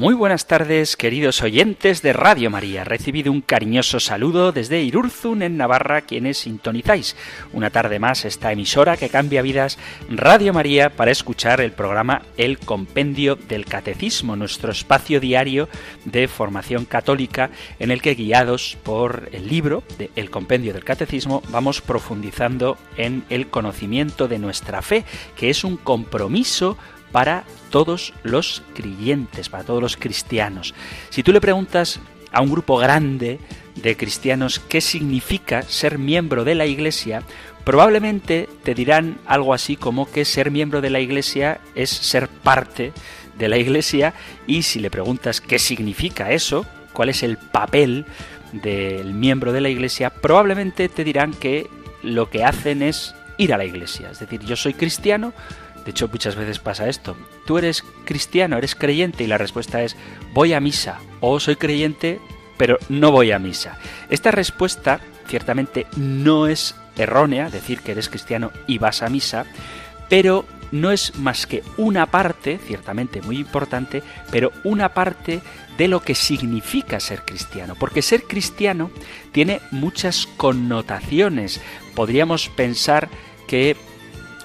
Muy buenas tardes, queridos oyentes de Radio María. Recibido un cariñoso saludo desde Irurzun, en Navarra, quienes sintonizáis una tarde más esta emisora que cambia vidas, Radio María, para escuchar el programa El Compendio del Catecismo, nuestro espacio diario de formación católica, en el que, guiados por el libro El Compendio del Catecismo, vamos profundizando en el conocimiento de nuestra fe, que es un compromiso para todos los creyentes, para todos los cristianos. Si tú le preguntas a un grupo grande de cristianos qué significa ser miembro de la Iglesia, probablemente te dirán algo así como que ser miembro de la Iglesia es ser parte de la Iglesia y si le preguntas qué significa eso, cuál es el papel del miembro de la Iglesia, probablemente te dirán que lo que hacen es ir a la Iglesia. Es decir, yo soy cristiano, de hecho, muchas veces pasa esto. Tú eres cristiano, eres creyente y la respuesta es voy a misa o soy creyente pero no voy a misa. Esta respuesta ciertamente no es errónea, decir que eres cristiano y vas a misa, pero no es más que una parte, ciertamente muy importante, pero una parte de lo que significa ser cristiano. Porque ser cristiano tiene muchas connotaciones. Podríamos pensar que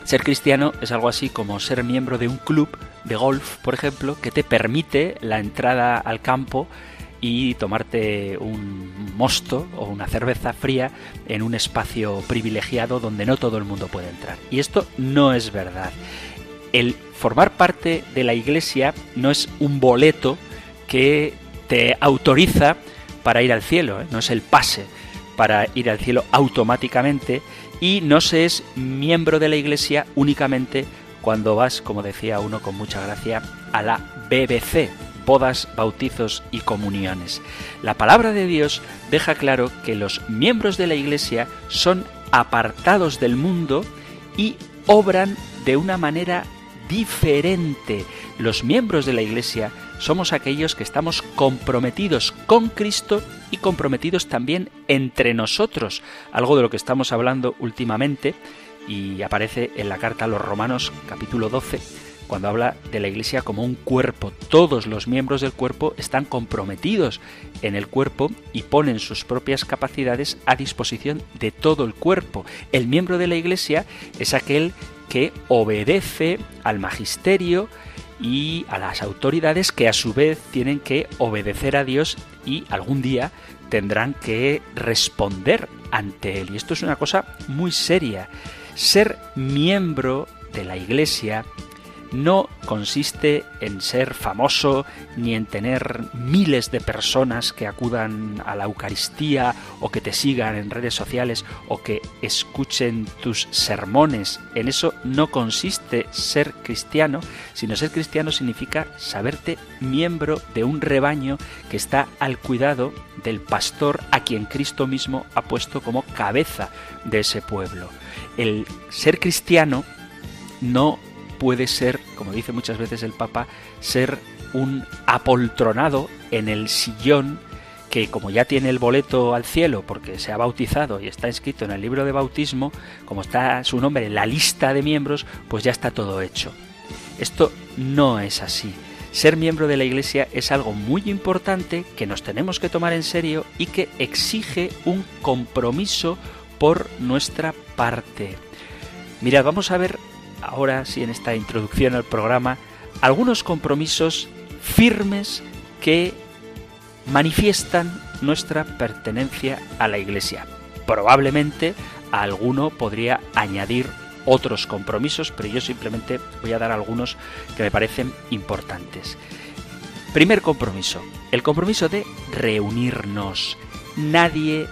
ser cristiano es algo así como ser miembro de un club de golf, por ejemplo, que te permite la entrada al campo y tomarte un mosto o una cerveza fría en un espacio privilegiado donde no todo el mundo puede entrar. Y esto no es verdad. El formar parte de la iglesia no es un boleto que te autoriza para ir al cielo, ¿eh? no es el pase para ir al cielo automáticamente, y no se es miembro de la Iglesia únicamente cuando vas, como decía uno con mucha gracia, a la BBC, bodas, bautizos y comuniones. La palabra de Dios deja claro que los miembros de la Iglesia son apartados del mundo y obran de una manera diferente. Los miembros de la Iglesia somos aquellos que estamos comprometidos con Cristo y comprometidos también entre nosotros, algo de lo que estamos hablando últimamente y aparece en la carta a los Romanos capítulo 12, cuando habla de la Iglesia como un cuerpo. Todos los miembros del cuerpo están comprometidos en el cuerpo y ponen sus propias capacidades a disposición de todo el cuerpo. El miembro de la Iglesia es aquel que obedece al magisterio, y a las autoridades que a su vez tienen que obedecer a Dios y algún día tendrán que responder ante Él. Y esto es una cosa muy seria. Ser miembro de la Iglesia no consiste en ser famoso ni en tener miles de personas que acudan a la Eucaristía o que te sigan en redes sociales o que escuchen tus sermones. En eso no consiste ser cristiano, sino ser cristiano significa saberte miembro de un rebaño que está al cuidado del pastor a quien Cristo mismo ha puesto como cabeza de ese pueblo. El ser cristiano no puede ser, como dice muchas veces el Papa, ser un apoltronado en el sillón que como ya tiene el boleto al cielo porque se ha bautizado y está escrito en el libro de bautismo, como está su nombre en la lista de miembros, pues ya está todo hecho. Esto no es así. Ser miembro de la Iglesia es algo muy importante que nos tenemos que tomar en serio y que exige un compromiso por nuestra parte. Mira, vamos a ver ahora sí en esta introducción al programa algunos compromisos firmes que manifiestan nuestra pertenencia a la Iglesia. Probablemente a alguno podría añadir otros compromisos, pero yo simplemente voy a dar algunos que me parecen importantes. Primer compromiso, el compromiso de reunirnos. Nadie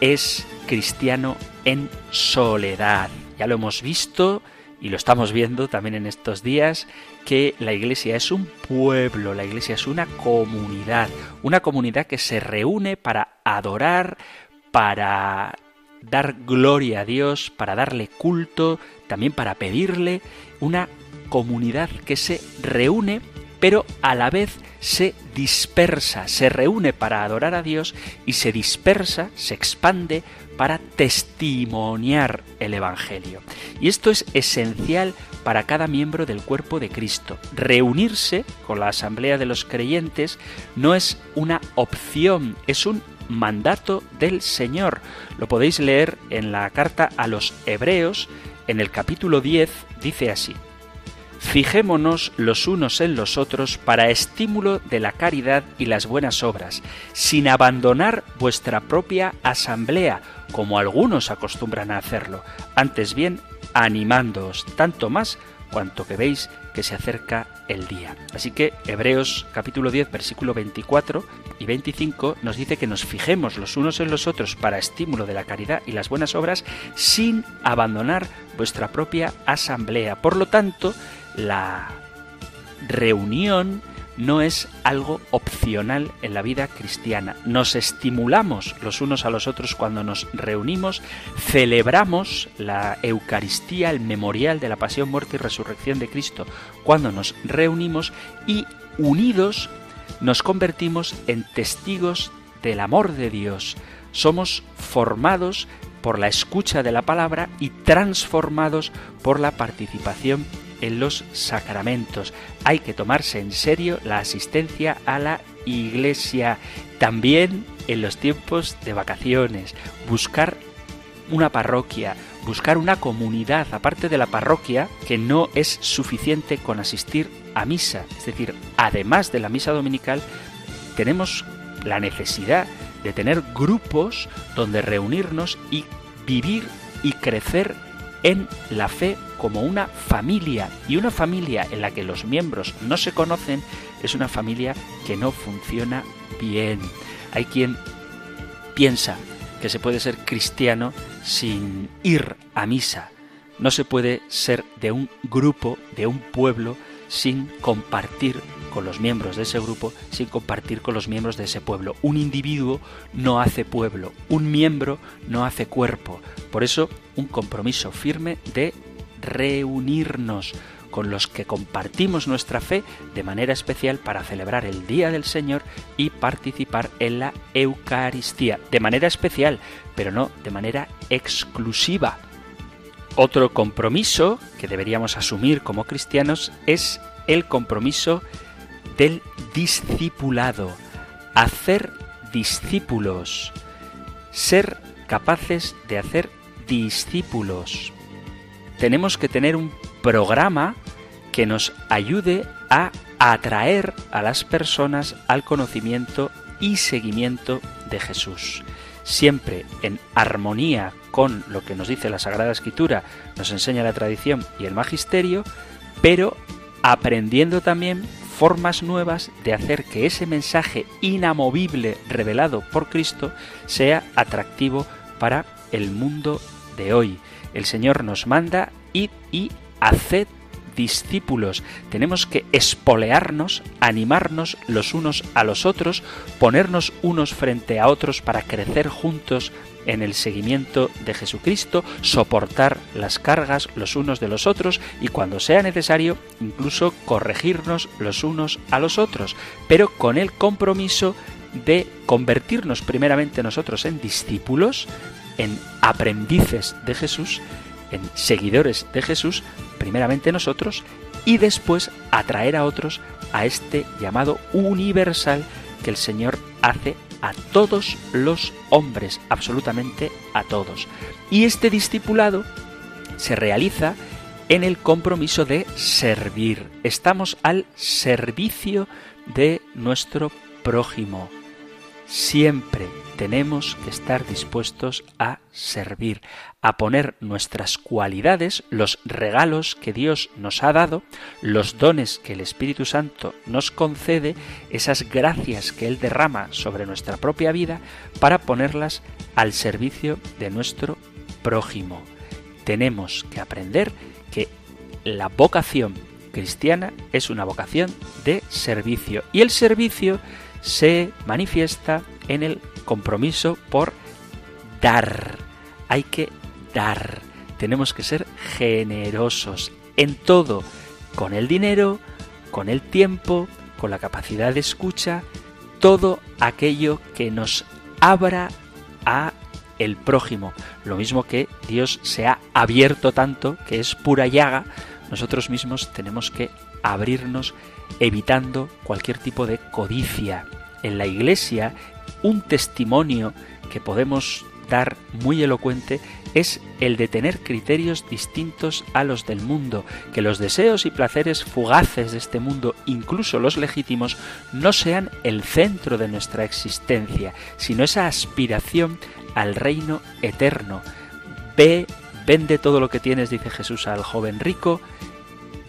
es cristiano en soledad. Ya lo hemos visto y lo estamos viendo también en estos días, que la iglesia es un pueblo, la iglesia es una comunidad, una comunidad que se reúne para adorar, para dar gloria a Dios, para darle culto, también para pedirle, una comunidad que se reúne, pero a la vez se dispersa, se reúne para adorar a Dios y se dispersa, se expande para testimoniar el Evangelio. Y esto es esencial para cada miembro del cuerpo de Cristo. Reunirse con la asamblea de los creyentes no es una opción, es un mandato del Señor. Lo podéis leer en la carta a los Hebreos, en el capítulo 10, dice así. Fijémonos los unos en los otros para estímulo de la caridad y las buenas obras, sin abandonar vuestra propia asamblea, como algunos acostumbran a hacerlo, antes bien animándoos, tanto más cuanto que veis que se acerca el día. Así que Hebreos capítulo 10 versículo 24 y 25 nos dice que nos fijemos los unos en los otros para estímulo de la caridad y las buenas obras sin abandonar vuestra propia asamblea. Por lo tanto, la reunión no es algo opcional en la vida cristiana. Nos estimulamos los unos a los otros cuando nos reunimos, celebramos la Eucaristía, el memorial de la pasión, muerte y resurrección de Cristo cuando nos reunimos y unidos nos convertimos en testigos del amor de Dios. Somos formados por la escucha de la palabra y transformados por la participación en los sacramentos. Hay que tomarse en serio la asistencia a la iglesia, también en los tiempos de vacaciones, buscar una parroquia, buscar una comunidad, aparte de la parroquia, que no es suficiente con asistir a misa. Es decir, además de la misa dominical, tenemos la necesidad de tener grupos donde reunirnos y vivir y crecer en la fe como una familia y una familia en la que los miembros no se conocen es una familia que no funciona bien. Hay quien piensa que se puede ser cristiano sin ir a misa. No se puede ser de un grupo, de un pueblo, sin compartir con los miembros de ese grupo, sin compartir con los miembros de ese pueblo. Un individuo no hace pueblo, un miembro no hace cuerpo. Por eso, un compromiso firme de reunirnos con los que compartimos nuestra fe de manera especial para celebrar el Día del Señor y participar en la Eucaristía, de manera especial, pero no de manera exclusiva. Otro compromiso que deberíamos asumir como cristianos es el compromiso del discipulado, hacer discípulos, ser capaces de hacer discípulos. Tenemos que tener un programa que nos ayude a atraer a las personas al conocimiento y seguimiento de Jesús. Siempre en armonía con lo que nos dice la Sagrada Escritura, nos enseña la tradición y el magisterio, pero aprendiendo también formas nuevas de hacer que ese mensaje inamovible revelado por Cristo sea atractivo para el mundo de hoy. El Señor nos manda id y haced discípulos. Tenemos que espolearnos, animarnos los unos a los otros, ponernos unos frente a otros para crecer juntos en el seguimiento de Jesucristo, soportar las cargas los unos de los otros y cuando sea necesario incluso corregirnos los unos a los otros, pero con el compromiso de convertirnos primeramente nosotros en discípulos, en aprendices de Jesús, en seguidores de Jesús, primeramente nosotros, y después atraer a otros a este llamado universal que el Señor hace a todos los hombres, absolutamente a todos. Y este discipulado se realiza en el compromiso de servir. Estamos al servicio de nuestro prójimo. Siempre tenemos que estar dispuestos a servir, a poner nuestras cualidades, los regalos que Dios nos ha dado, los dones que el Espíritu Santo nos concede, esas gracias que Él derrama sobre nuestra propia vida, para ponerlas al servicio de nuestro prójimo. Tenemos que aprender que la vocación cristiana es una vocación de servicio y el servicio se manifiesta en el compromiso por dar. Hay que dar. Tenemos que ser generosos en todo, con el dinero, con el tiempo, con la capacidad de escucha, todo aquello que nos abra a el prójimo. Lo mismo que Dios se ha abierto tanto, que es pura llaga, nosotros mismos tenemos que abrirnos evitando cualquier tipo de codicia. En la iglesia, un testimonio que podemos dar muy elocuente es el de tener criterios distintos a los del mundo, que los deseos y placeres fugaces de este mundo, incluso los legítimos, no sean el centro de nuestra existencia, sino esa aspiración al reino eterno. Ve, vende todo lo que tienes, dice Jesús al joven rico,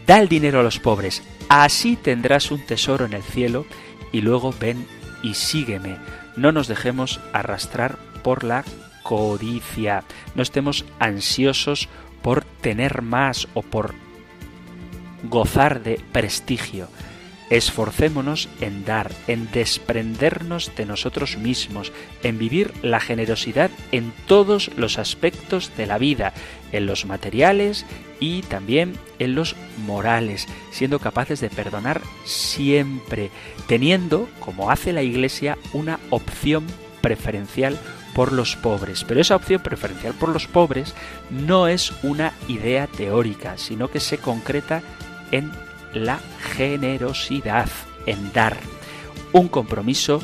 da el dinero a los pobres, así tendrás un tesoro en el cielo, y luego ven y sígueme. No nos dejemos arrastrar por la codicia, no estemos ansiosos por tener más o por gozar de prestigio. Esforcémonos en dar, en desprendernos de nosotros mismos, en vivir la generosidad en todos los aspectos de la vida, en los materiales y también en los morales, siendo capaces de perdonar siempre, teniendo, como hace la Iglesia, una opción preferencial por los pobres. Pero esa opción preferencial por los pobres no es una idea teórica, sino que se concreta en la generosidad, en dar. Un compromiso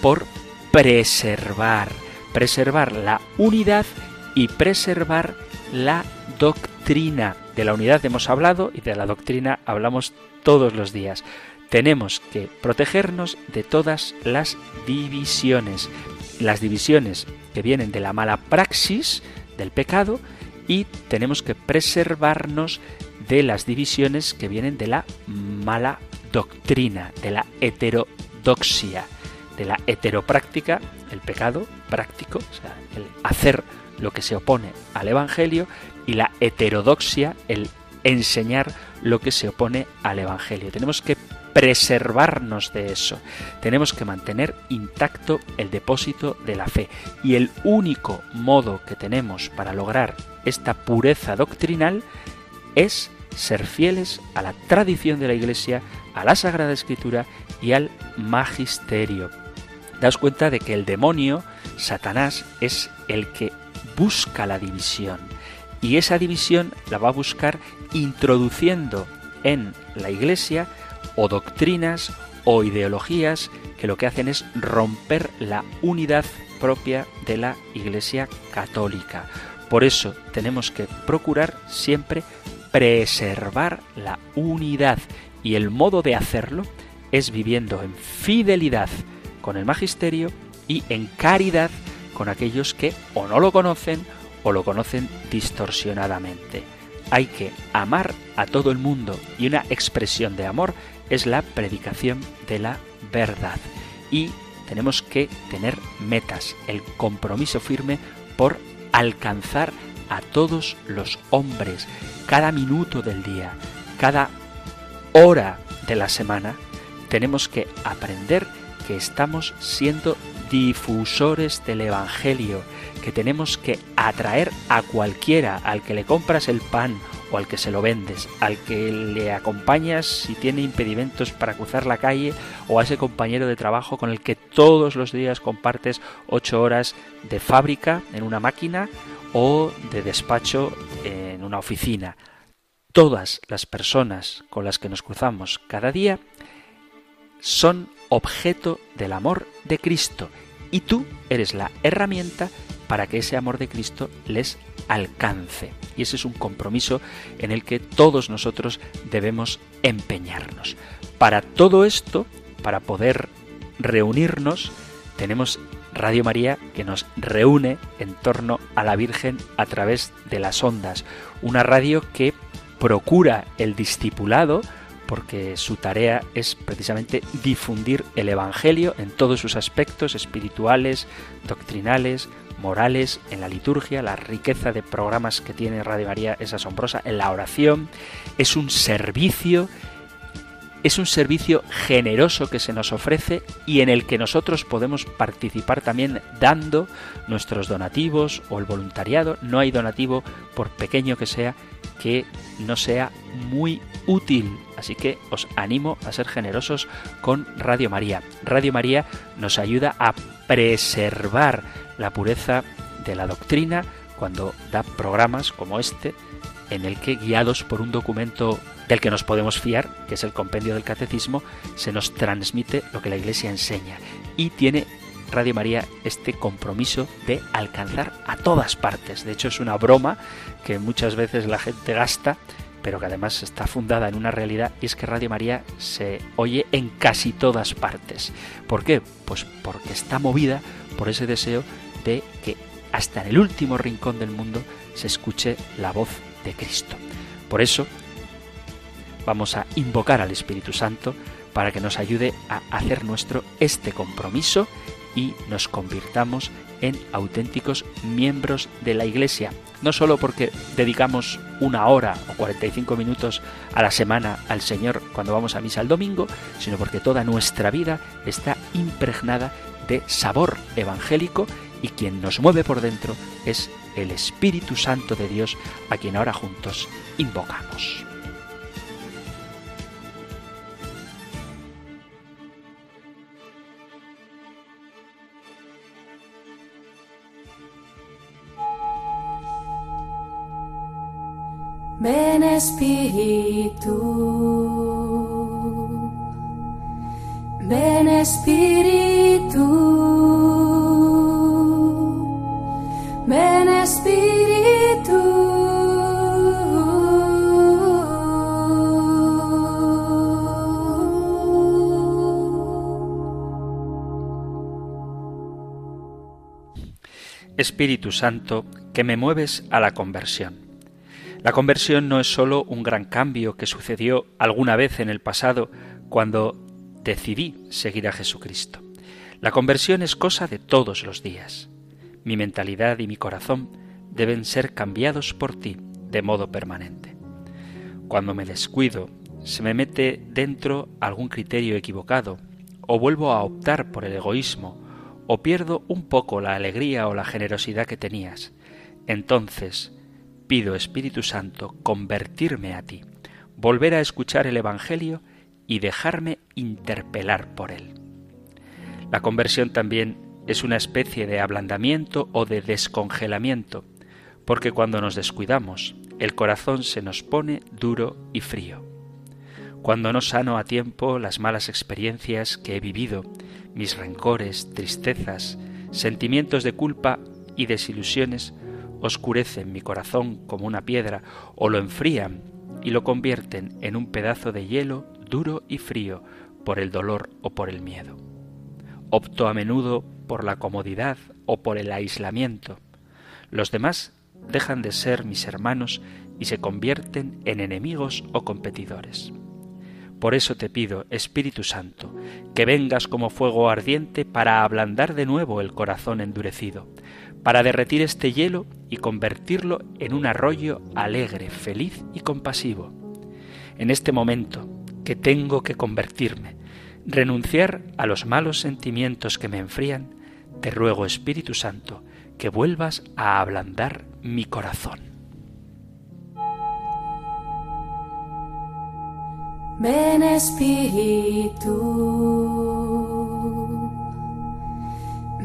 por preservar, preservar la unidad y preservar la doctrina. De la unidad hemos hablado y de la doctrina hablamos todos los días. Tenemos que protegernos de todas las divisiones. Las divisiones que vienen de la mala praxis, del pecado, y tenemos que preservarnos de las divisiones que vienen de la mala doctrina, de la heterodoxia, de la heteropráctica, el pecado práctico, o sea, el hacer lo que se opone al Evangelio, y la heterodoxia, el enseñar lo que se opone al Evangelio. Tenemos que preservarnos de eso. Tenemos que mantener intacto el depósito de la fe. Y el único modo que tenemos para lograr esta pureza doctrinal es ser fieles a la tradición de la Iglesia, a la Sagrada Escritura y al magisterio. Daos cuenta de que el demonio, Satanás, es el que busca la división. Y esa división la va a buscar introduciendo en la Iglesia o doctrinas o ideologías que lo que hacen es romper la unidad propia de la Iglesia católica. Por eso tenemos que procurar siempre preservar la unidad y el modo de hacerlo es viviendo en fidelidad con el magisterio y en caridad con aquellos que o no lo conocen o lo conocen distorsionadamente. Hay que amar a todo el mundo y una expresión de amor es la predicación de la verdad. Y tenemos que tener metas, el compromiso firme por alcanzar a todos los hombres, cada minuto del día, cada hora de la semana, tenemos que aprender que estamos siendo difusores del Evangelio, que tenemos que atraer a cualquiera al que le compras el pan o al que se lo vendes, al que le acompañas si tiene impedimentos para cruzar la calle o a ese compañero de trabajo con el que todos los días compartes ocho horas de fábrica en una máquina o de despacho en una oficina. Todas las personas con las que nos cruzamos cada día son objeto del amor de Cristo y tú eres la herramienta para que ese amor de Cristo les alcance. Y ese es un compromiso en el que todos nosotros debemos empeñarnos. Para todo esto, para poder reunirnos, tenemos Radio María que nos reúne en torno a la Virgen a través de las ondas. Una radio que procura el discipulado, porque su tarea es precisamente difundir el Evangelio en todos sus aspectos espirituales, doctrinales, morales, en la liturgia, la riqueza de programas que tiene Radio María es asombrosa, en la oración, es un servicio es un servicio generoso que se nos ofrece y en el que nosotros podemos participar también dando nuestros donativos o el voluntariado. No hay donativo, por pequeño que sea, que no sea muy útil. Así que os animo a ser generosos con Radio María. Radio María nos ayuda a preservar la pureza de la doctrina cuando da programas como este en el que guiados por un documento del que nos podemos fiar, que es el compendio del catecismo, se nos transmite lo que la Iglesia enseña y tiene Radio María este compromiso de alcanzar a todas partes. De hecho, es una broma que muchas veces la gente gasta, pero que además está fundada en una realidad y es que Radio María se oye en casi todas partes. ¿Por qué? Pues porque está movida por ese deseo de que hasta en el último rincón del mundo se escuche la voz de Cristo. Por eso vamos a invocar al Espíritu Santo para que nos ayude a hacer nuestro este compromiso y nos convirtamos en auténticos miembros de la Iglesia. No solo porque dedicamos una hora o 45 minutos a la semana al Señor cuando vamos a misa el domingo, sino porque toda nuestra vida está impregnada de sabor evangélico y quien nos mueve por dentro es el Espíritu Santo de Dios a quien ahora juntos invocamos. Ven Espíritu, ven Espíritu, ven Espíritu. Espíritu Santo, que me mueves a la conversión la conversión no es sólo un gran cambio que sucedió alguna vez en el pasado cuando decidí seguir a Jesucristo. La conversión es cosa de todos los días. Mi mentalidad y mi corazón deben ser cambiados por ti de modo permanente. Cuando me descuido, se me mete dentro algún criterio equivocado, o vuelvo a optar por el egoísmo, o pierdo un poco la alegría o la generosidad que tenías. Entonces, pido, Espíritu Santo, convertirme a ti, volver a escuchar el Evangelio y dejarme interpelar por él. La conversión también es una especie de ablandamiento o de descongelamiento, porque cuando nos descuidamos, el corazón se nos pone duro y frío. Cuando no sano a tiempo las malas experiencias que he vivido, mis rencores, tristezas, sentimientos de culpa y desilusiones, oscurecen mi corazón como una piedra o lo enfrían y lo convierten en un pedazo de hielo duro y frío por el dolor o por el miedo. Opto a menudo por la comodidad o por el aislamiento. Los demás dejan de ser mis hermanos y se convierten en enemigos o competidores. Por eso te pido, Espíritu Santo, que vengas como fuego ardiente para ablandar de nuevo el corazón endurecido, para derretir este hielo y convertirlo en un arroyo alegre, feliz y compasivo. En este momento que tengo que convertirme, renunciar a los malos sentimientos que me enfrían, te ruego Espíritu Santo que vuelvas a ablandar mi corazón. Ven Espíritu,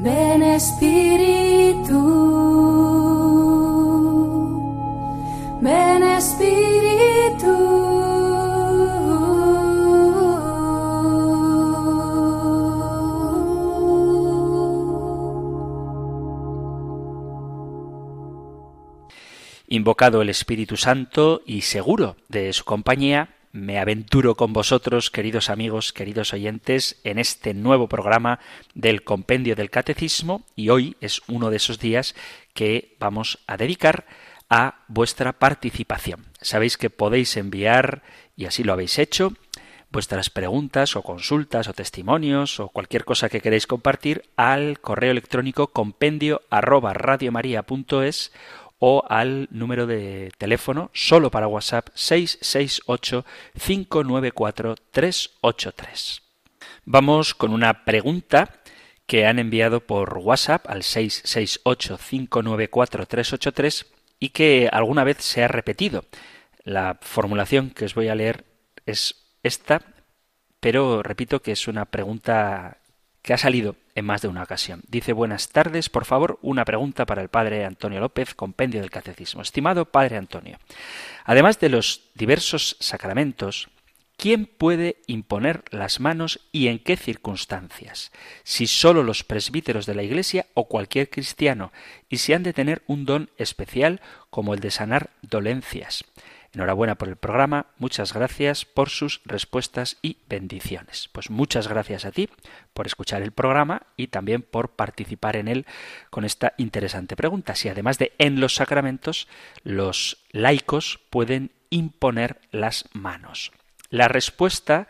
ven Espíritu. Invocado el Espíritu Santo y seguro de su compañía, me aventuro con vosotros, queridos amigos, queridos oyentes, en este nuevo programa del Compendio del Catecismo y hoy es uno de esos días que vamos a dedicar a vuestra participación. Sabéis que podéis enviar, y así lo habéis hecho, vuestras preguntas o consultas o testimonios o cualquier cosa que queréis compartir al correo electrónico compendio o al número de teléfono solo para WhatsApp 668 594 383. Vamos con una pregunta que han enviado por WhatsApp al 668 594 383 y que alguna vez se ha repetido. La formulación que os voy a leer es esta, pero repito que es una pregunta que ha salido en más de una ocasión. Dice buenas tardes, por favor, una pregunta para el padre Antonio López, compendio del Catecismo. Estimado padre Antonio, además de los diversos sacramentos, ¿quién puede imponer las manos y en qué circunstancias? Si sólo los presbíteros de la Iglesia o cualquier cristiano, y si han de tener un don especial como el de sanar dolencias. Enhorabuena por el programa, muchas gracias por sus respuestas y bendiciones. Pues muchas gracias a ti por escuchar el programa y también por participar en él con esta interesante pregunta. Si además de en los sacramentos, los laicos pueden imponer las manos. La respuesta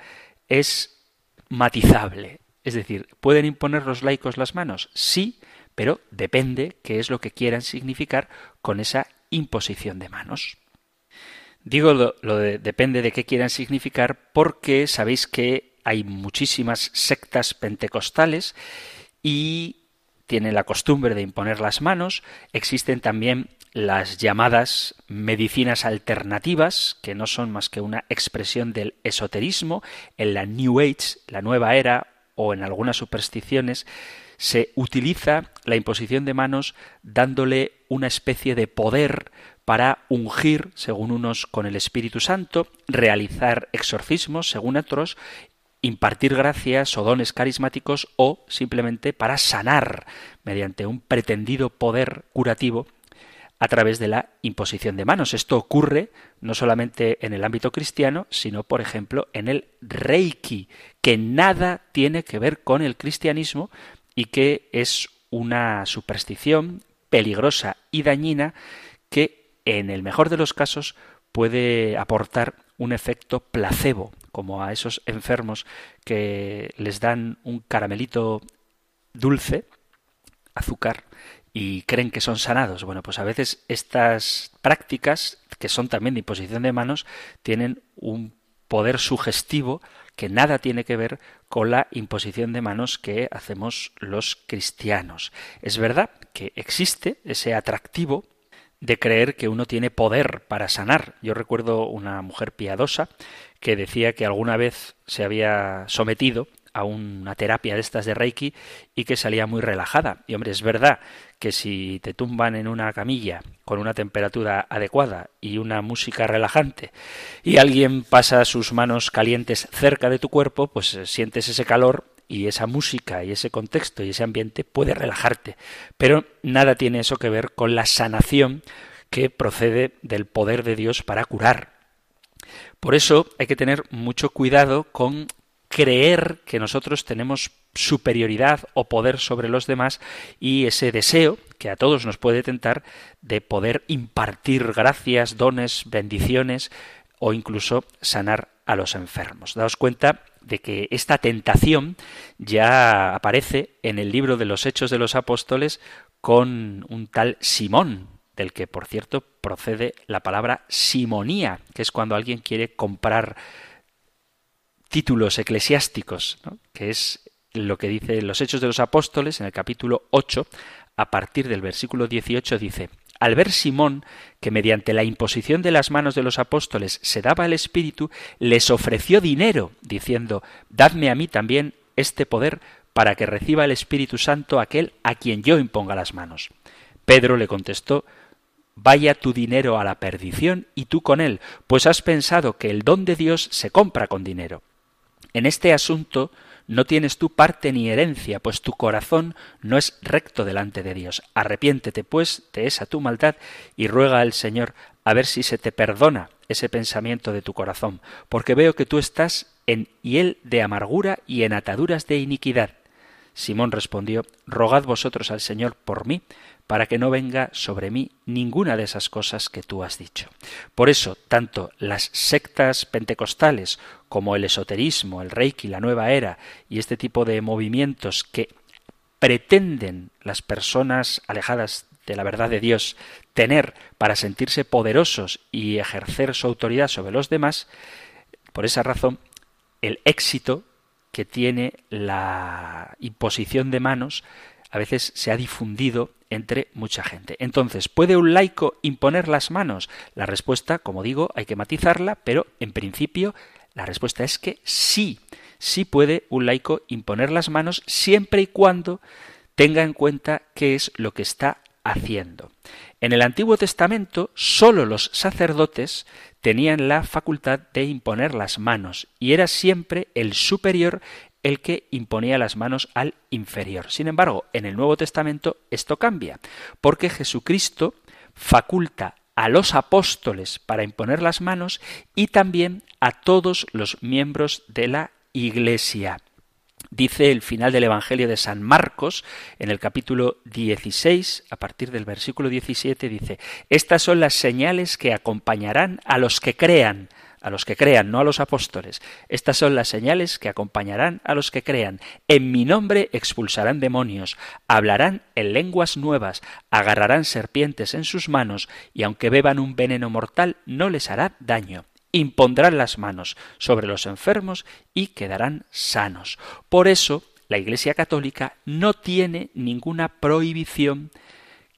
es matizable. Es decir, ¿pueden imponer los laicos las manos? Sí, pero depende qué es lo que quieran significar con esa imposición de manos. Digo lo, de, depende de qué quieran significar porque sabéis que hay muchísimas sectas pentecostales y tienen la costumbre de imponer las manos. Existen también las llamadas medicinas alternativas, que no son más que una expresión del esoterismo. En la New Age, la nueva era, o en algunas supersticiones, se utiliza la imposición de manos dándole una especie de poder para ungir, según unos, con el Espíritu Santo, realizar exorcismos, según otros, impartir gracias o dones carismáticos o simplemente para sanar mediante un pretendido poder curativo a través de la imposición de manos. Esto ocurre no solamente en el ámbito cristiano, sino, por ejemplo, en el Reiki, que nada tiene que ver con el cristianismo y que es una superstición peligrosa y dañina que en el mejor de los casos puede aportar un efecto placebo, como a esos enfermos que les dan un caramelito dulce, azúcar, y creen que son sanados. Bueno, pues a veces estas prácticas, que son también de imposición de manos, tienen un poder sugestivo que nada tiene que ver con la imposición de manos que hacemos los cristianos. Es verdad que existe ese atractivo de creer que uno tiene poder para sanar. Yo recuerdo una mujer piadosa que decía que alguna vez se había sometido a una terapia de estas de Reiki y que salía muy relajada. Y hombre, es verdad que si te tumban en una camilla con una temperatura adecuada y una música relajante y alguien pasa sus manos calientes cerca de tu cuerpo, pues eh, sientes ese calor y esa música y ese contexto y ese ambiente puede relajarte. Pero nada tiene eso que ver con la sanación que procede del poder de Dios para curar. Por eso hay que tener mucho cuidado con creer que nosotros tenemos superioridad o poder sobre los demás y ese deseo que a todos nos puede tentar de poder impartir gracias, dones, bendiciones o incluso sanar a los enfermos. Daos cuenta de que esta tentación ya aparece en el libro de los Hechos de los Apóstoles con un tal Simón, del que por cierto procede la palabra simonía, que es cuando alguien quiere comprar títulos eclesiásticos, que es lo que dice los Hechos de los Apóstoles en el capítulo 8, a partir del versículo 18 dice, al ver Simón que mediante la imposición de las manos de los apóstoles se daba el Espíritu, les ofreció dinero, diciendo, Dadme a mí también este poder para que reciba el Espíritu Santo aquel a quien yo imponga las manos. Pedro le contestó, Vaya tu dinero a la perdición y tú con él, pues has pensado que el don de Dios se compra con dinero. En este asunto no tienes tu parte ni herencia, pues tu corazón no es recto delante de Dios. Arrepiéntete, pues, de esa tu maldad y ruega al Señor a ver si se te perdona ese pensamiento de tu corazón, porque veo que tú estás en hiel de amargura y en ataduras de iniquidad. Simón respondió, Rogad vosotros al Señor por mí, para que no venga sobre mí ninguna de esas cosas que tú has dicho. Por eso, tanto las sectas pentecostales como el esoterismo, el reiki, la nueva era y este tipo de movimientos que pretenden las personas alejadas de la verdad de Dios tener para sentirse poderosos y ejercer su autoridad sobre los demás, por esa razón, el éxito que tiene la imposición de manos a veces se ha difundido entre mucha gente. Entonces, ¿puede un laico imponer las manos? La respuesta, como digo, hay que matizarla, pero en principio la respuesta es que sí, sí puede un laico imponer las manos siempre y cuando tenga en cuenta qué es lo que está haciendo. En el Antiguo Testamento sólo los sacerdotes tenían la facultad de imponer las manos y era siempre el superior el que imponía las manos al inferior. Sin embargo, en el Nuevo Testamento esto cambia, porque Jesucristo faculta a los apóstoles para imponer las manos y también a todos los miembros de la Iglesia. Dice el final del Evangelio de San Marcos, en el capítulo 16, a partir del versículo 17, dice, Estas son las señales que acompañarán a los que crean a los que crean, no a los apóstoles. Estas son las señales que acompañarán a los que crean. En mi nombre expulsarán demonios, hablarán en lenguas nuevas, agarrarán serpientes en sus manos, y aunque beban un veneno mortal, no les hará daño. Impondrán las manos sobre los enfermos y quedarán sanos. Por eso, la Iglesia Católica no tiene ninguna prohibición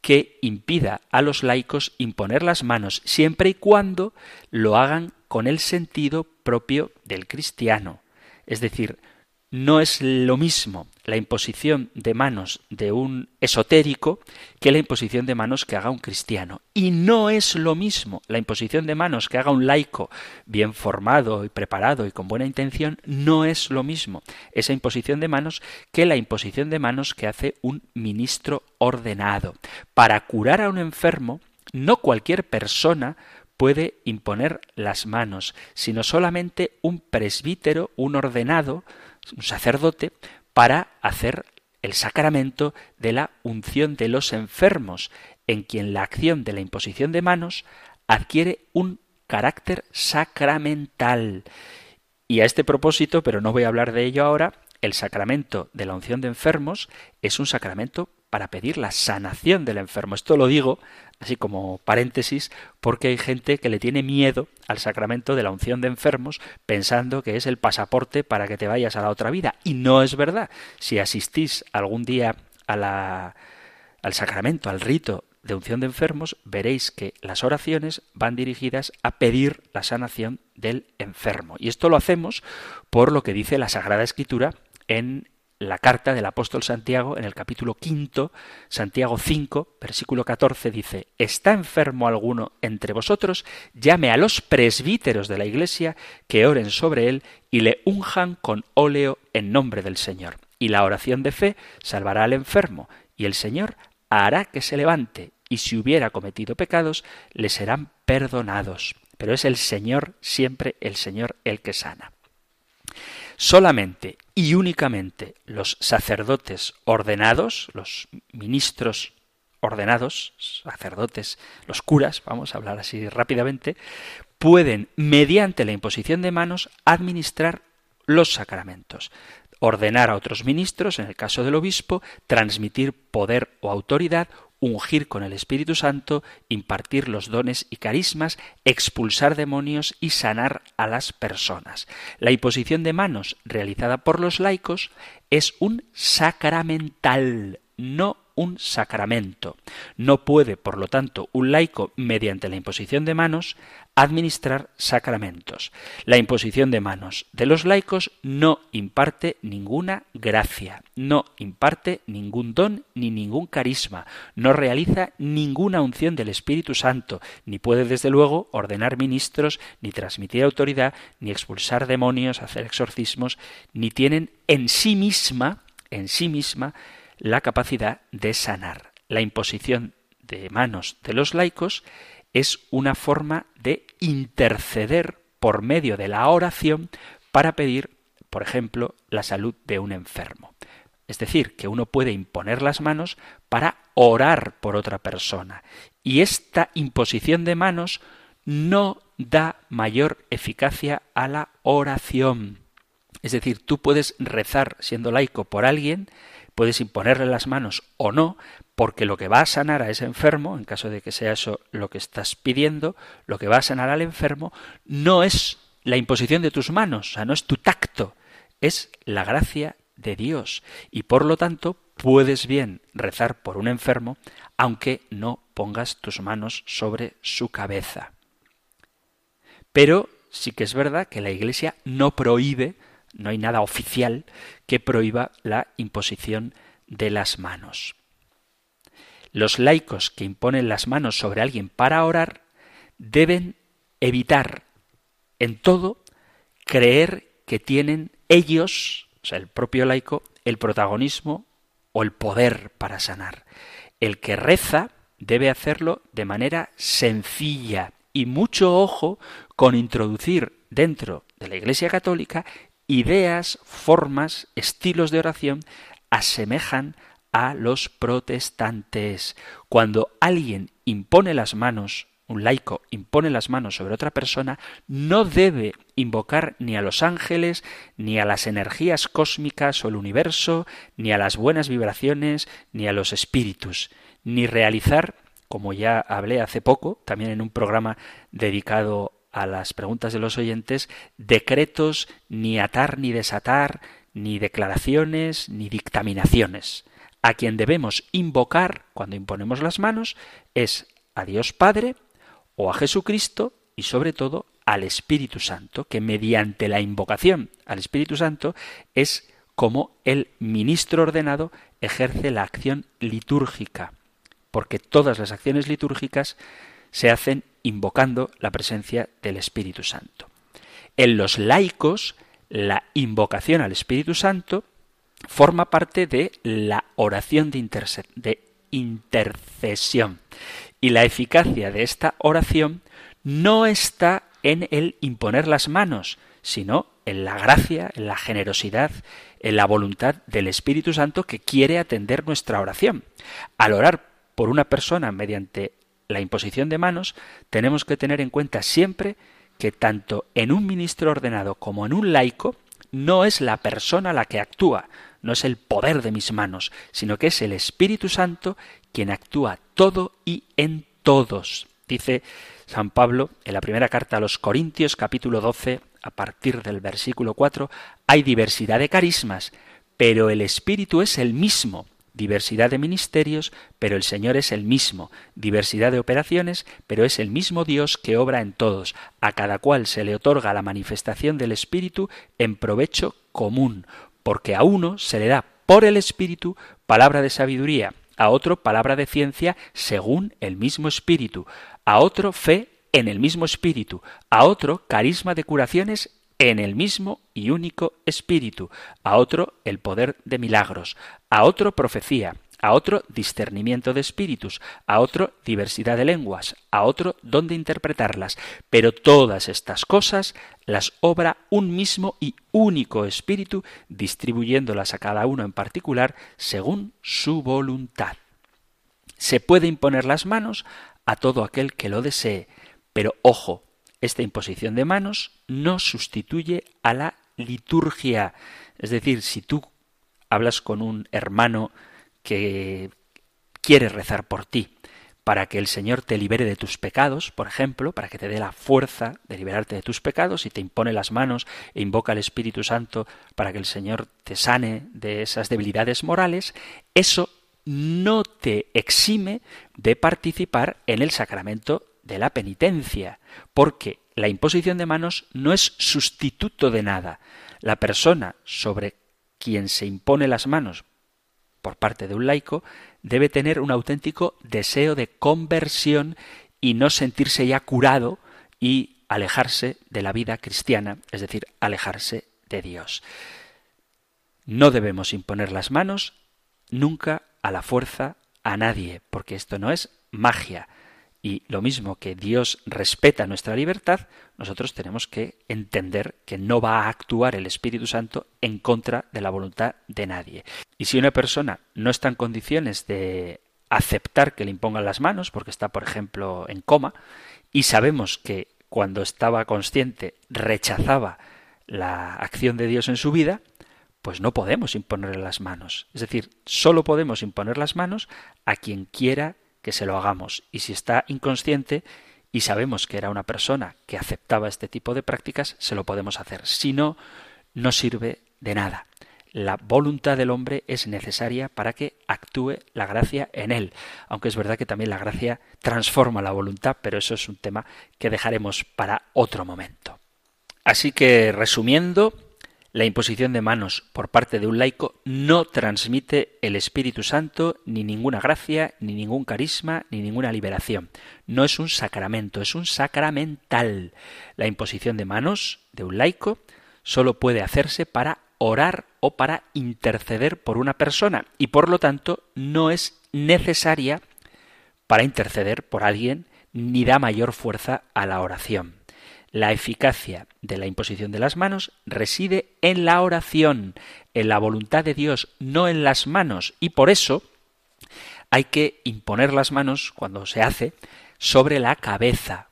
que impida a los laicos imponer las manos siempre y cuando lo hagan con el sentido propio del cristiano. Es decir, no es lo mismo la imposición de manos de un esotérico que la imposición de manos que haga un cristiano. Y no es lo mismo la imposición de manos que haga un laico bien formado y preparado y con buena intención, no es lo mismo esa imposición de manos que la imposición de manos que hace un ministro ordenado. Para curar a un enfermo, no cualquier persona puede imponer las manos, sino solamente un presbítero, un ordenado, un sacerdote, para hacer el sacramento de la unción de los enfermos, en quien la acción de la imposición de manos adquiere un carácter sacramental. Y a este propósito, pero no voy a hablar de ello ahora, el sacramento de la unción de enfermos es un sacramento para pedir la sanación del enfermo. Esto lo digo así como paréntesis, porque hay gente que le tiene miedo al sacramento de la unción de enfermos pensando que es el pasaporte para que te vayas a la otra vida. Y no es verdad. Si asistís algún día al sacramento, al rito de unción de enfermos, veréis que las oraciones van dirigidas a pedir la sanación del enfermo. Y esto lo hacemos por lo que dice la Sagrada Escritura en la carta del apóstol Santiago en el capítulo quinto, Santiago 5, versículo 14 dice, ¿está enfermo alguno entre vosotros? Llame a los presbíteros de la iglesia que oren sobre él y le unjan con óleo en nombre del Señor. Y la oración de fe salvará al enfermo, y el Señor hará que se levante, y si hubiera cometido pecados, le serán perdonados. Pero es el Señor, siempre el Señor el que sana. Solamente y únicamente los sacerdotes ordenados, los ministros ordenados, sacerdotes, los curas, vamos a hablar así rápidamente, pueden, mediante la imposición de manos, administrar los sacramentos, ordenar a otros ministros, en el caso del obispo, transmitir poder o autoridad, ungir con el Espíritu Santo, impartir los dones y carismas, expulsar demonios y sanar a las personas. La imposición de manos realizada por los laicos es un sacramental, no un sacramento. No puede, por lo tanto, un laico, mediante la imposición de manos, administrar sacramentos. La imposición de manos de los laicos no imparte ninguna gracia, no imparte ningún don ni ningún carisma, no realiza ninguna unción del Espíritu Santo, ni puede desde luego ordenar ministros, ni transmitir autoridad, ni expulsar demonios, hacer exorcismos, ni tienen en sí misma, en sí misma, la capacidad de sanar. La imposición de manos de los laicos es una forma de interceder por medio de la oración para pedir, por ejemplo, la salud de un enfermo. Es decir, que uno puede imponer las manos para orar por otra persona. Y esta imposición de manos no da mayor eficacia a la oración. Es decir, tú puedes rezar siendo laico por alguien, puedes imponerle las manos o no, porque lo que va a sanar a ese enfermo, en caso de que sea eso lo que estás pidiendo, lo que va a sanar al enfermo no es la imposición de tus manos, o sea, no es tu tacto, es la gracia de Dios. Y por lo tanto, puedes bien rezar por un enfermo, aunque no pongas tus manos sobre su cabeza. Pero sí que es verdad que la Iglesia no prohíbe, no hay nada oficial que prohíba la imposición de las manos. Los laicos que imponen las manos sobre alguien para orar deben evitar en todo creer que tienen ellos, o sea, el propio laico, el protagonismo o el poder para sanar. El que reza debe hacerlo de manera sencilla y mucho ojo con introducir dentro de la Iglesia Católica ideas, formas, estilos de oración asemejan a los protestantes. Cuando alguien impone las manos, un laico impone las manos sobre otra persona, no debe invocar ni a los ángeles, ni a las energías cósmicas o el universo, ni a las buenas vibraciones, ni a los espíritus, ni realizar, como ya hablé hace poco, también en un programa dedicado a las preguntas de los oyentes, decretos, ni atar ni desatar, ni declaraciones, ni dictaminaciones. A quien debemos invocar cuando imponemos las manos es a Dios Padre o a Jesucristo y sobre todo al Espíritu Santo, que mediante la invocación al Espíritu Santo es como el ministro ordenado ejerce la acción litúrgica, porque todas las acciones litúrgicas se hacen invocando la presencia del Espíritu Santo. En los laicos, la invocación al Espíritu Santo forma parte de la oración de, de intercesión. Y la eficacia de esta oración no está en el imponer las manos, sino en la gracia, en la generosidad, en la voluntad del Espíritu Santo que quiere atender nuestra oración. Al orar por una persona mediante la imposición de manos, tenemos que tener en cuenta siempre que tanto en un ministro ordenado como en un laico no es la persona la que actúa, no es el poder de mis manos, sino que es el Espíritu Santo quien actúa todo y en todos. Dice San Pablo en la primera carta a los Corintios capítulo 12 a partir del versículo 4, hay diversidad de carismas, pero el Espíritu es el mismo diversidad de ministerios, pero el Señor es el mismo, diversidad de operaciones, pero es el mismo Dios que obra en todos, a cada cual se le otorga la manifestación del Espíritu en provecho común, porque a uno se le da por el Espíritu palabra de sabiduría, a otro palabra de ciencia según el mismo Espíritu, a otro fe en el mismo Espíritu, a otro carisma de curaciones en el mismo y único Espíritu, a otro el poder de milagros, a otro profecía, a otro discernimiento de espíritus, a otro diversidad de lenguas, a otro dónde interpretarlas. Pero todas estas cosas las obra un mismo y único espíritu, distribuyéndolas a cada uno en particular según su voluntad. Se puede imponer las manos a todo aquel que lo desee, pero ojo, esta imposición de manos no sustituye a la liturgia. Es decir, si tú hablas con un hermano que quiere rezar por ti, para que el Señor te libere de tus pecados, por ejemplo, para que te dé la fuerza de liberarte de tus pecados y te impone las manos e invoca al Espíritu Santo para que el Señor te sane de esas debilidades morales, eso no te exime de participar en el sacramento de la penitencia, porque la imposición de manos no es sustituto de nada. La persona sobre quien se impone las manos por parte de un laico debe tener un auténtico deseo de conversión y no sentirse ya curado y alejarse de la vida cristiana, es decir, alejarse de Dios. No debemos imponer las manos nunca a la fuerza a nadie, porque esto no es magia, y lo mismo que Dios respeta nuestra libertad, nosotros tenemos que entender que no va a actuar el Espíritu Santo en contra de la voluntad de nadie. Y si una persona no está en condiciones de aceptar que le impongan las manos, porque está, por ejemplo, en coma, y sabemos que cuando estaba consciente rechazaba la acción de Dios en su vida, pues no podemos imponerle las manos. Es decir, solo podemos imponer las manos a quien quiera que se lo hagamos. Y si está inconsciente y sabemos que era una persona que aceptaba este tipo de prácticas, se lo podemos hacer. Si no, no sirve de nada. La voluntad del hombre es necesaria para que actúe la gracia en él. Aunque es verdad que también la gracia transforma la voluntad, pero eso es un tema que dejaremos para otro momento. Así que, resumiendo, la imposición de manos por parte de un laico no transmite el Espíritu Santo, ni ninguna gracia, ni ningún carisma, ni ninguna liberación. No es un sacramento, es un sacramental. La imposición de manos de un laico solo puede hacerse para orar o para interceder por una persona y por lo tanto no es necesaria para interceder por alguien ni da mayor fuerza a la oración. La eficacia de la imposición de las manos reside en la oración, en la voluntad de Dios, no en las manos. Y por eso hay que imponer las manos, cuando se hace, sobre la cabeza,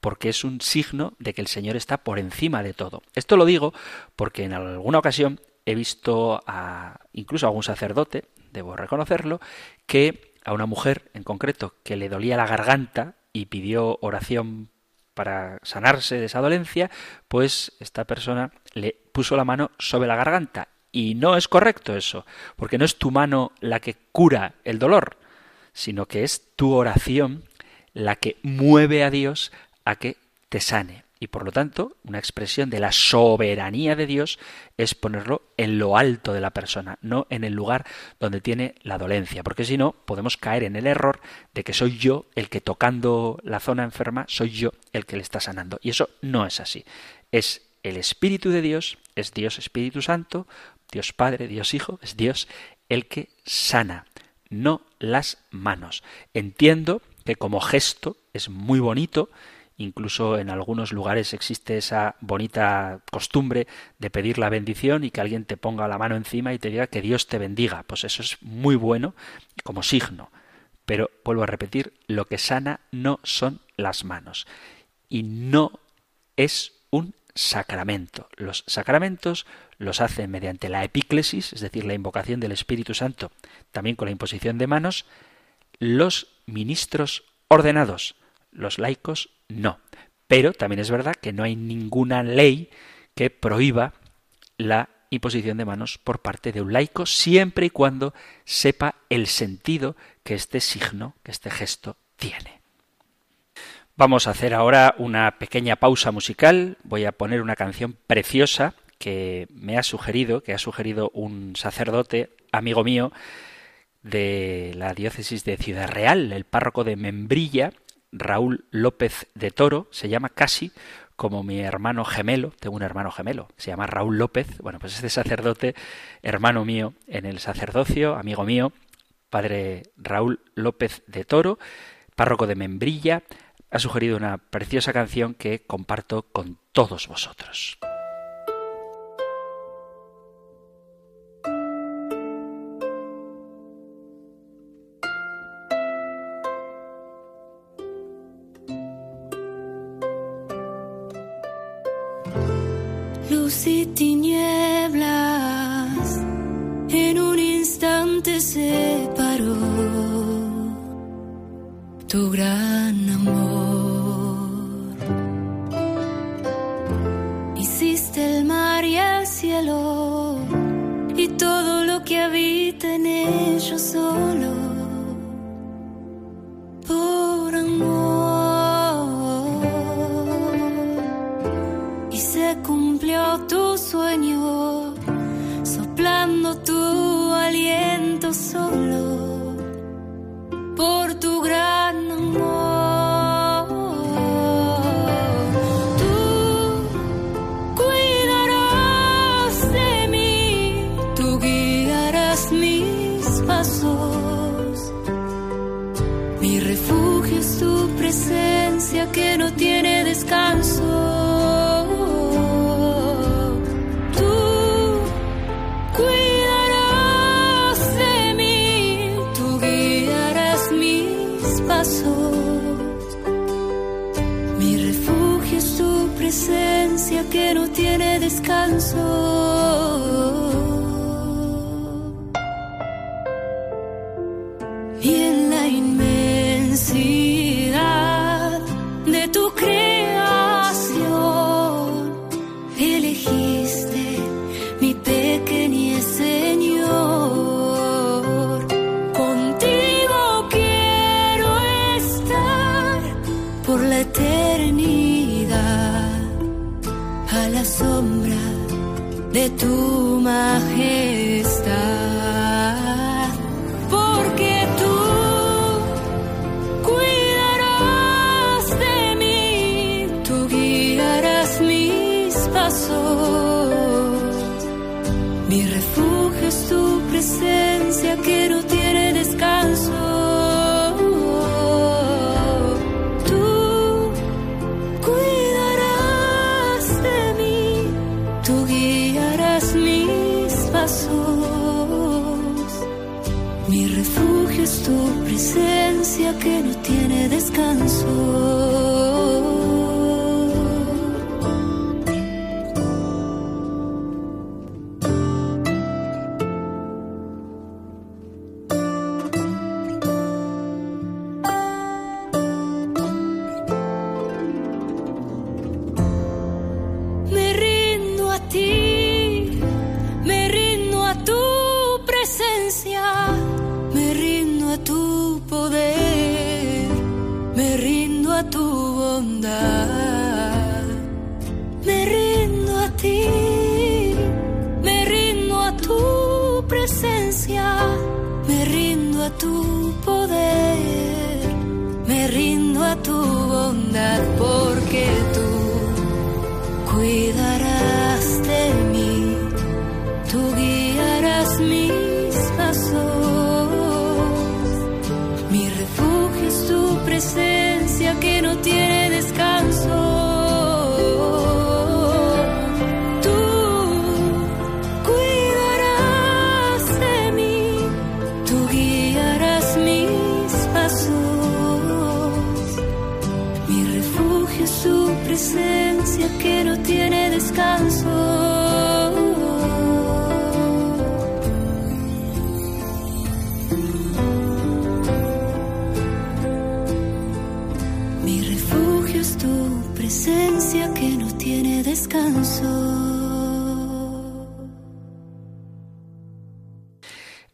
porque es un signo de que el Señor está por encima de todo. Esto lo digo porque en alguna ocasión he visto a incluso a algún sacerdote, debo reconocerlo, que a una mujer en concreto que le dolía la garganta y pidió oración para sanarse de esa dolencia, pues esta persona le puso la mano sobre la garganta. Y no es correcto eso, porque no es tu mano la que cura el dolor, sino que es tu oración la que mueve a Dios a que te sane y por lo tanto una expresión de la soberanía de Dios es ponerlo en lo alto de la persona, no en el lugar donde tiene la dolencia, porque si no podemos caer en el error de que soy yo el que tocando la zona enferma, soy yo el que le está sanando. Y eso no es así. Es el Espíritu de Dios, es Dios Espíritu Santo, Dios Padre, Dios Hijo, es Dios el que sana, no las manos. Entiendo que como gesto es muy bonito, Incluso en algunos lugares existe esa bonita costumbre de pedir la bendición y que alguien te ponga la mano encima y te diga que Dios te bendiga. Pues eso es muy bueno como signo. Pero vuelvo a repetir, lo que sana no son las manos. Y no es un sacramento. Los sacramentos los hace mediante la epíclesis, es decir, la invocación del Espíritu Santo, también con la imposición de manos, los ministros ordenados, los laicos no. Pero también es verdad que no hay ninguna ley que prohíba la imposición de manos por parte de un laico siempre y cuando sepa el sentido que este signo, que este gesto tiene. Vamos a hacer ahora una pequeña pausa musical. Voy a poner una canción preciosa que me ha sugerido, que ha sugerido un sacerdote amigo mío de la diócesis de Ciudad Real, el párroco de Membrilla, Raúl López de Toro, se llama casi como mi hermano gemelo, tengo un hermano gemelo, se llama Raúl López, bueno, pues este sacerdote, hermano mío en el sacerdocio, amigo mío, padre Raúl López de Toro, párroco de Membrilla, ha sugerido una preciosa canción que comparto con todos vosotros. Que de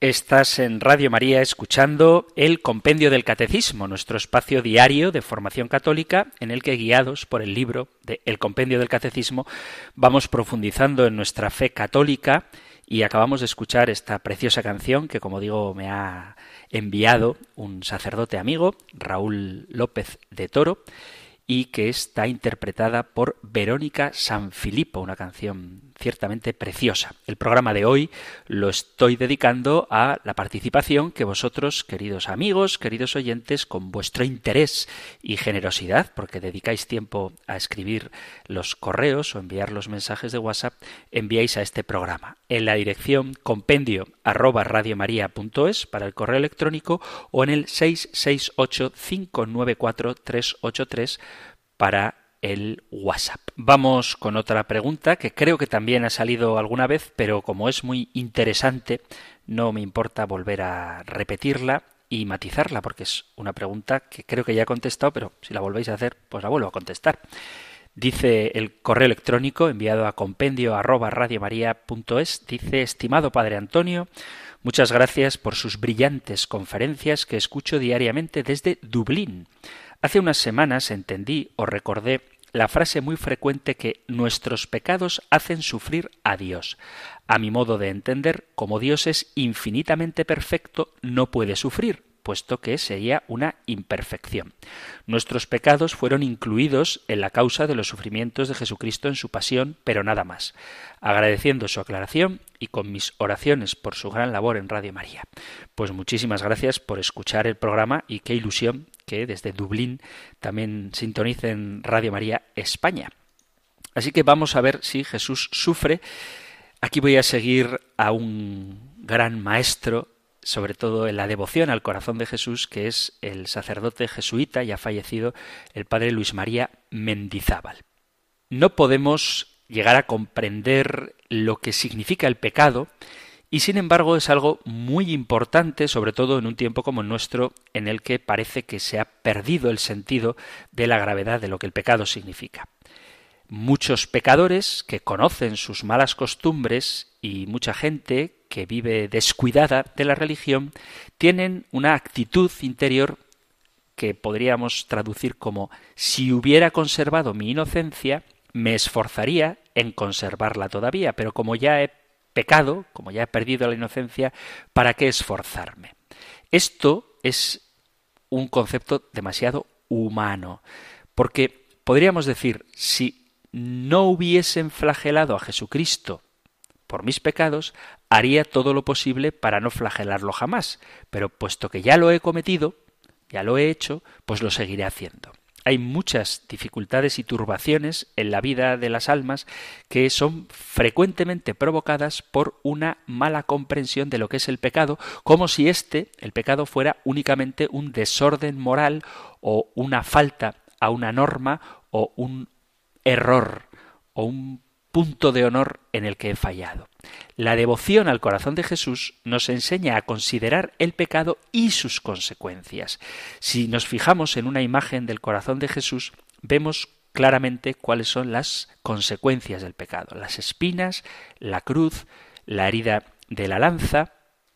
Estás en Radio María escuchando el Compendio del Catecismo, nuestro espacio diario de formación católica en el que, guiados por el libro de El Compendio del Catecismo, vamos profundizando en nuestra fe católica y acabamos de escuchar esta preciosa canción que, como digo, me ha enviado un sacerdote amigo, Raúl López de Toro, y que está interpretada por Verónica Sanfilippo, una canción ciertamente preciosa. El programa de hoy lo estoy dedicando a la participación que vosotros, queridos amigos, queridos oyentes, con vuestro interés y generosidad, porque dedicáis tiempo a escribir los correos o enviar los mensajes de WhatsApp, enviáis a este programa. En la dirección compendio arroba radiomaria.es para el correo electrónico o en el 668 594 383 para el WhatsApp. Vamos con otra pregunta que creo que también ha salido alguna vez, pero como es muy interesante, no me importa volver a repetirla y matizarla, porque es una pregunta que creo que ya he contestado, pero si la volvéis a hacer, pues la vuelvo a contestar. Dice el correo electrónico enviado a compendio arroba radiomaria.es, dice, estimado Padre Antonio, muchas gracias por sus brillantes conferencias que escucho diariamente desde Dublín. Hace unas semanas entendí o recordé la frase muy frecuente que nuestros pecados hacen sufrir a Dios. A mi modo de entender, como Dios es infinitamente perfecto, no puede sufrir, puesto que sería una imperfección. Nuestros pecados fueron incluidos en la causa de los sufrimientos de Jesucristo en su pasión, pero nada más. Agradeciendo su aclaración y con mis oraciones por su gran labor en Radio María. Pues muchísimas gracias por escuchar el programa y qué ilusión que desde Dublín también sintonicen Radio María España. Así que vamos a ver si Jesús sufre. Aquí voy a seguir a un gran maestro sobre todo en la devoción al corazón de Jesús, que es el sacerdote jesuita ya fallecido, el padre Luis María Mendizábal. No podemos llegar a comprender lo que significa el pecado Y sin embargo es algo muy importante, sobre todo en un tiempo como el nuestro, en el que parece que se ha perdido el sentido de la gravedad de lo que el pecado significa. Muchos pecadores que conocen sus malas costumbres y mucha gente que vive descuidada de la religión tienen una actitud interior que podríamos traducir como si hubiera conservado mi inocencia, me esforzaría en conservarla todavía, pero como ya he pecado, como ya he perdido la inocencia, ¿para qué esforzarme? Esto es un concepto demasiado humano, porque podríamos decir, si no hubiesen flagelado a Jesucristo por mis pecados, haría todo lo posible para no flagelarlo jamás, pero puesto que ya lo he cometido, ya lo he hecho, pues lo seguiré haciendo. Hay muchas dificultades y turbaciones en la vida de las almas que son frecuentemente provocadas por una mala comprensión de lo que es el pecado, como si éste, el pecado, fuera únicamente un desorden moral o una falta a una norma o un error o un punto de honor en el que he fallado. La devoción al corazón de Jesús nos enseña a considerar el pecado y sus consecuencias. Si nos fijamos en una imagen del corazón de Jesús, vemos claramente cuáles son las consecuencias del pecado, las espinas, la cruz, la herida de la lanza,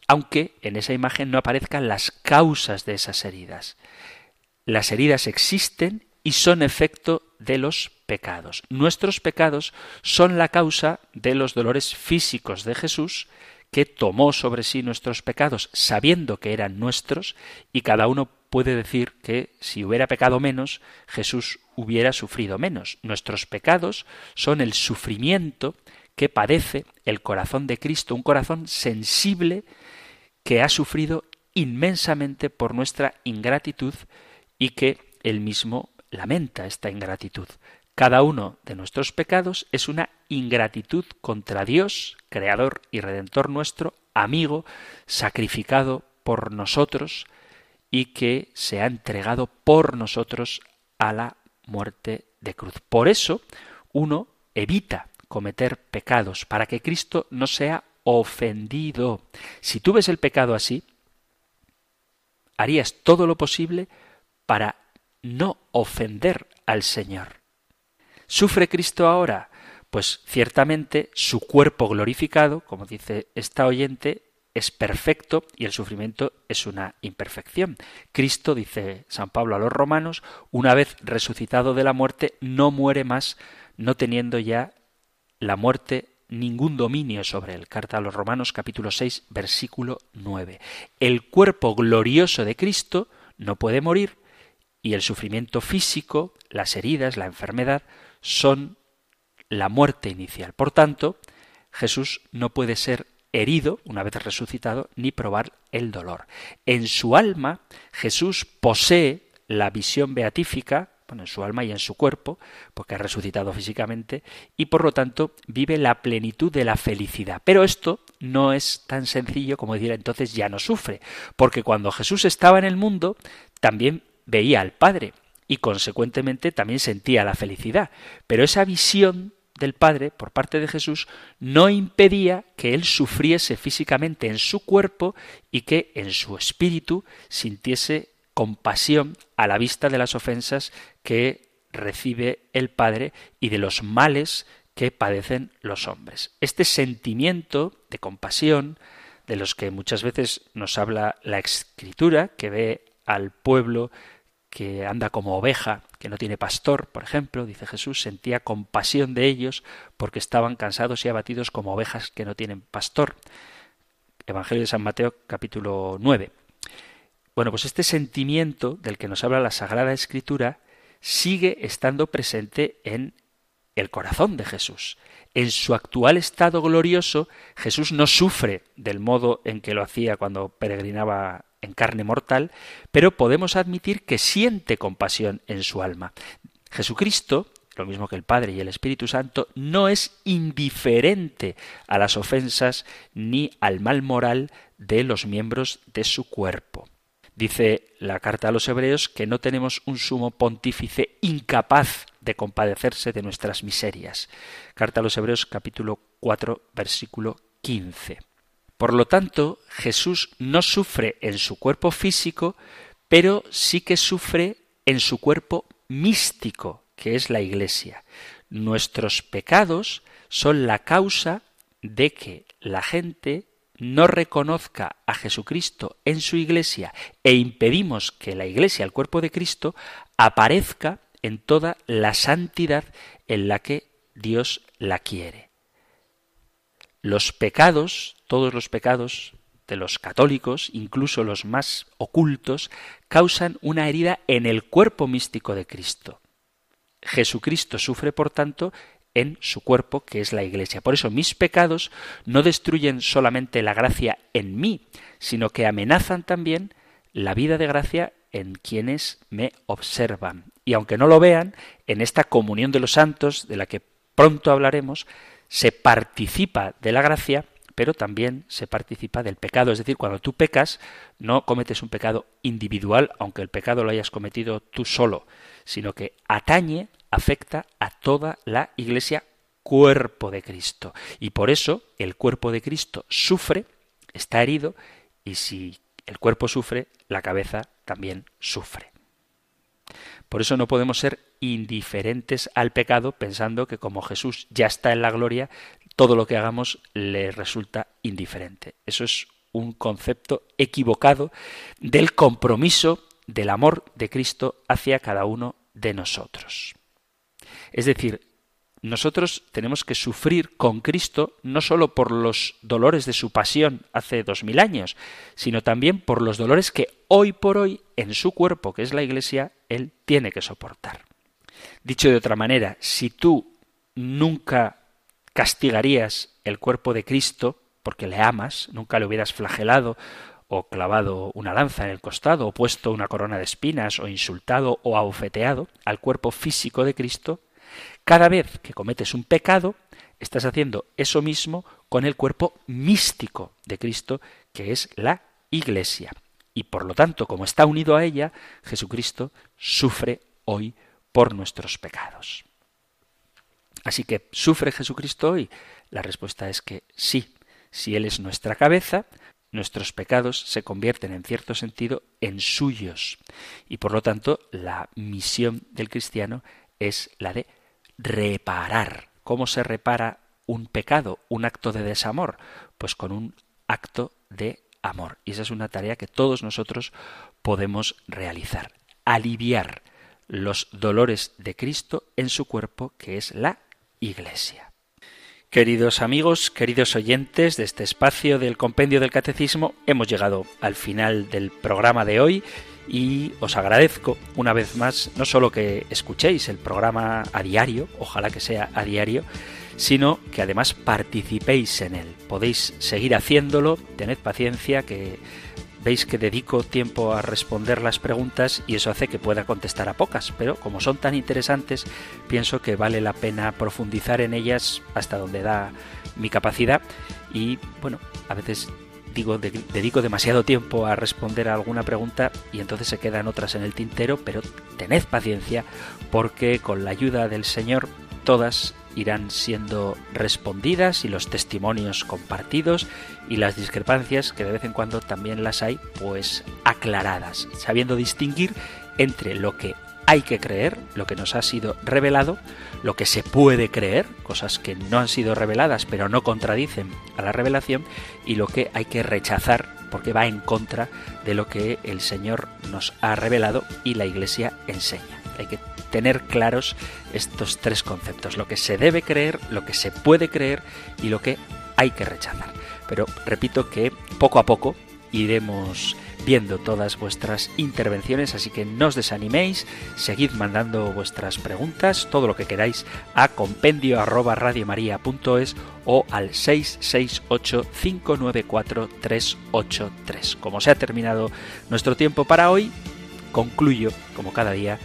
aunque en esa imagen no aparezcan las causas de esas heridas. Las heridas existen y son efecto de los pecados. Nuestros pecados son la causa de los dolores físicos de Jesús, que tomó sobre sí nuestros pecados sabiendo que eran nuestros, y cada uno puede decir que si hubiera pecado menos, Jesús hubiera sufrido menos. Nuestros pecados son el sufrimiento que padece el corazón de Cristo, un corazón sensible que ha sufrido inmensamente por nuestra ingratitud y que él mismo lamenta esta ingratitud. Cada uno de nuestros pecados es una ingratitud contra Dios, Creador y Redentor nuestro, amigo, sacrificado por nosotros y que se ha entregado por nosotros a la muerte de cruz. Por eso uno evita cometer pecados, para que Cristo no sea ofendido. Si tú ves el pecado así, harías todo lo posible para no ofender al Señor. ¿Sufre Cristo ahora? Pues ciertamente su cuerpo glorificado, como dice esta oyente, es perfecto y el sufrimiento es una imperfección. Cristo, dice San Pablo a los romanos, una vez resucitado de la muerte, no muere más, no teniendo ya la muerte ningún dominio sobre él. Carta a los Romanos capítulo 6 versículo 9. El cuerpo glorioso de Cristo no puede morir y el sufrimiento físico, las heridas, la enfermedad, son la muerte inicial. Por tanto, Jesús no puede ser herido una vez resucitado ni probar el dolor. En su alma, Jesús posee la visión beatífica, bueno, en su alma y en su cuerpo, porque ha resucitado físicamente, y por lo tanto vive la plenitud de la felicidad. Pero esto no es tan sencillo como decir entonces ya no sufre, porque cuando Jesús estaba en el mundo, también veía al Padre y consecuentemente también sentía la felicidad. Pero esa visión del Padre por parte de Jesús no impedía que él sufriese físicamente en su cuerpo y que en su espíritu sintiese compasión a la vista de las ofensas que recibe el Padre y de los males que padecen los hombres. Este sentimiento de compasión, de los que muchas veces nos habla la Escritura, que ve al pueblo que anda como oveja, que no tiene pastor, por ejemplo, dice Jesús, sentía compasión de ellos porque estaban cansados y abatidos como ovejas que no tienen pastor. Evangelio de San Mateo capítulo 9. Bueno, pues este sentimiento del que nos habla la Sagrada Escritura sigue estando presente en el corazón de Jesús. En su actual estado glorioso, Jesús no sufre del modo en que lo hacía cuando peregrinaba en carne mortal, pero podemos admitir que siente compasión en su alma. Jesucristo, lo mismo que el Padre y el Espíritu Santo, no es indiferente a las ofensas ni al mal moral de los miembros de su cuerpo. Dice la carta a los hebreos que no tenemos un sumo pontífice incapaz de compadecerse de nuestras miserias. Carta a los hebreos capítulo 4 versículo 15. Por lo tanto, Jesús no sufre en su cuerpo físico, pero sí que sufre en su cuerpo místico, que es la Iglesia. Nuestros pecados son la causa de que la gente no reconozca a Jesucristo en su iglesia e impedimos que la iglesia, el cuerpo de Cristo, aparezca en toda la santidad en la que Dios la quiere. Los pecados, todos los pecados de los católicos, incluso los más ocultos, causan una herida en el cuerpo místico de Cristo. Jesucristo sufre, por tanto, en su cuerpo, que es la Iglesia. Por eso mis pecados no destruyen solamente la gracia en mí, sino que amenazan también la vida de gracia en quienes me observan. Y aunque no lo vean, en esta comunión de los santos, de la que pronto hablaremos, se participa de la gracia, pero también se participa del pecado. Es decir, cuando tú pecas, no cometes un pecado individual, aunque el pecado lo hayas cometido tú solo, sino que atañe afecta a toda la Iglesia cuerpo de Cristo. Y por eso el cuerpo de Cristo sufre, está herido, y si el cuerpo sufre, la cabeza también sufre. Por eso no podemos ser indiferentes al pecado pensando que como Jesús ya está en la gloria, todo lo que hagamos le resulta indiferente. Eso es un concepto equivocado del compromiso del amor de Cristo hacia cada uno de nosotros. Es decir, nosotros tenemos que sufrir con Cristo no sólo por los dolores de su pasión hace dos mil años, sino también por los dolores que hoy por hoy en su cuerpo, que es la Iglesia, Él tiene que soportar. Dicho de otra manera, si tú nunca castigarías el cuerpo de Cristo porque le amas, nunca le hubieras flagelado o clavado una lanza en el costado, o puesto una corona de espinas, o insultado o abofeteado al cuerpo físico de Cristo, cada vez que cometes un pecado, estás haciendo eso mismo con el cuerpo místico de Cristo, que es la Iglesia. Y por lo tanto, como está unido a ella, Jesucristo sufre hoy por nuestros pecados. Así que, ¿sufre Jesucristo hoy? La respuesta es que sí. Si Él es nuestra cabeza, nuestros pecados se convierten en cierto sentido en suyos. Y por lo tanto, la misión del cristiano es la de reparar. ¿Cómo se repara un pecado, un acto de desamor? Pues con un acto de amor. Y esa es una tarea que todos nosotros podemos realizar. Aliviar los dolores de Cristo en su cuerpo, que es la Iglesia. Queridos amigos, queridos oyentes de este espacio del Compendio del Catecismo, hemos llegado al final del programa de hoy y os agradezco una vez más no solo que escuchéis el programa a diario, ojalá que sea a diario, sino que además participéis en él. Podéis seguir haciéndolo, tened paciencia, que veis que dedico tiempo a responder las preguntas y eso hace que pueda contestar a pocas, pero como son tan interesantes, pienso que vale la pena profundizar en ellas hasta donde da mi capacidad. Y bueno, a veces digo, dedico demasiado tiempo a responder a alguna pregunta y entonces se quedan otras en el tintero, pero tened paciencia porque con la ayuda del Señor todas irán siendo respondidas y los testimonios compartidos y las discrepancias, que de vez en cuando también las hay, pues aclaradas, sabiendo distinguir entre lo que hay que creer, lo que nos ha sido revelado, lo que se puede creer, cosas que no han sido reveladas pero no contradicen a la revelación, y lo que hay que rechazar porque va en contra de lo que el Señor nos ha revelado y la Iglesia enseña. Hay que tener claros estos tres conceptos, lo que se debe creer, lo que se puede creer y lo que hay que rechazar. Pero repito que poco a poco iremos viendo todas vuestras intervenciones, así que no os desaniméis, seguid mandando vuestras preguntas, todo lo que queráis a compendio arroba radiomaria.es o al 668 594 383. Como se ha terminado nuestro tiempo para hoy, concluyo, como cada día,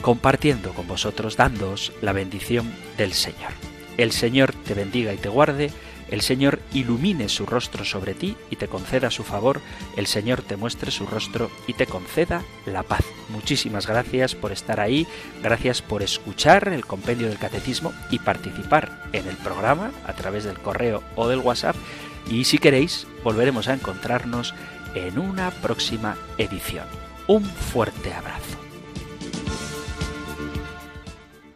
compartiendo con vosotros, dándoos la bendición del Señor. El Señor te bendiga y te guarde, el Señor ilumine su rostro sobre ti y te conceda su favor, el Señor te muestre su rostro y te conceda la paz. Muchísimas gracias por estar ahí, gracias por escuchar el compendio del catecismo y participar en el programa a través del correo o del WhatsApp. Y si queréis, volveremos a encontrarnos en una próxima edición. Un fuerte abrazo.